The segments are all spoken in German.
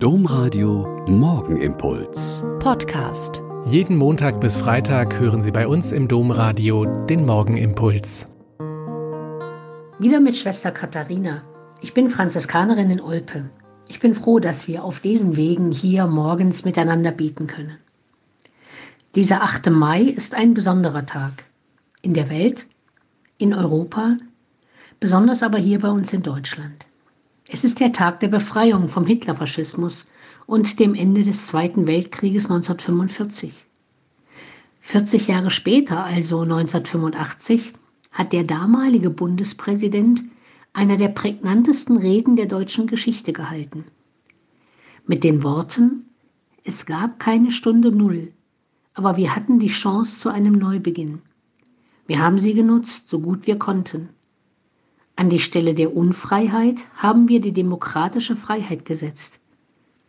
Domradio Morgenimpuls. Podcast. Jeden Montag bis Freitag hören Sie bei uns im Domradio den Morgenimpuls. Wieder mit Schwester Katharina. Ich bin Franziskanerin in Olpe. Ich bin froh, dass wir auf diesen Wegen hier morgens miteinander beten können. Dieser 8. Mai ist ein besonderer Tag. In der Welt, in Europa, besonders aber hier bei uns in Deutschland. Es ist der Tag der Befreiung vom Hitlerfaschismus und dem Ende des Zweiten Weltkrieges 1945. 40 Jahre später, also 1985, hat der damalige Bundespräsident einer der prägnantesten Reden der deutschen Geschichte gehalten. Mit den Worten Es gab keine Stunde Null, aber wir hatten die Chance zu einem Neubeginn. Wir haben sie genutzt, so gut wir konnten. An die Stelle der Unfreiheit haben wir die demokratische Freiheit gesetzt,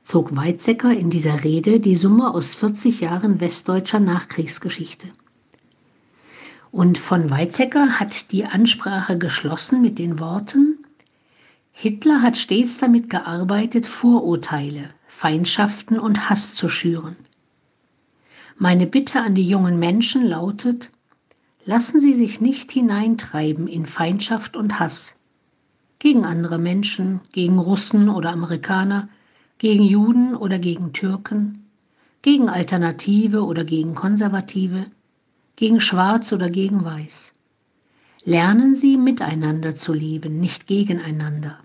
zog Weizsäcker in dieser Rede die Summe aus 40 Jahren westdeutscher Nachkriegsgeschichte. Und von Weizsäcker hat die Ansprache geschlossen mit den Worten Hitler hat stets damit gearbeitet, Vorurteile, Feindschaften und Hass zu schüren. Meine Bitte an die jungen Menschen lautet, Lassen Sie sich nicht hineintreiben in Feindschaft und Hass gegen andere Menschen, gegen Russen oder Amerikaner, gegen Juden oder gegen Türken, gegen Alternative oder gegen Konservative, gegen Schwarz oder gegen Weiß. Lernen Sie miteinander zu leben, nicht gegeneinander.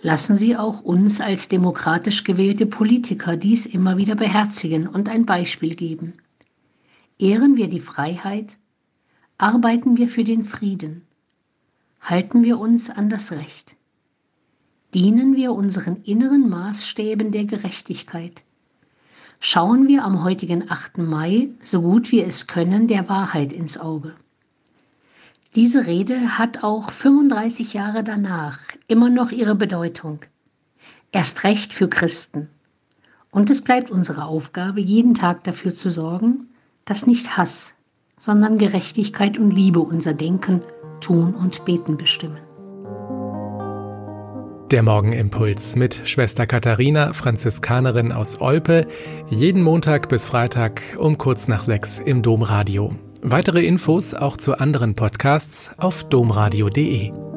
Lassen Sie auch uns als demokratisch gewählte Politiker dies immer wieder beherzigen und ein Beispiel geben. Ehren wir die Freiheit, Arbeiten wir für den Frieden. Halten wir uns an das Recht. Dienen wir unseren inneren Maßstäben der Gerechtigkeit. Schauen wir am heutigen 8. Mai, so gut wir es können, der Wahrheit ins Auge. Diese Rede hat auch 35 Jahre danach immer noch ihre Bedeutung. Erst recht für Christen. Und es bleibt unsere Aufgabe, jeden Tag dafür zu sorgen, dass nicht Hass, sondern Gerechtigkeit und Liebe unser Denken, Tun und Beten bestimmen. Der Morgenimpuls mit Schwester Katharina, Franziskanerin aus Olpe, jeden Montag bis Freitag um kurz nach sechs im Domradio. Weitere Infos auch zu anderen Podcasts auf domradio.de.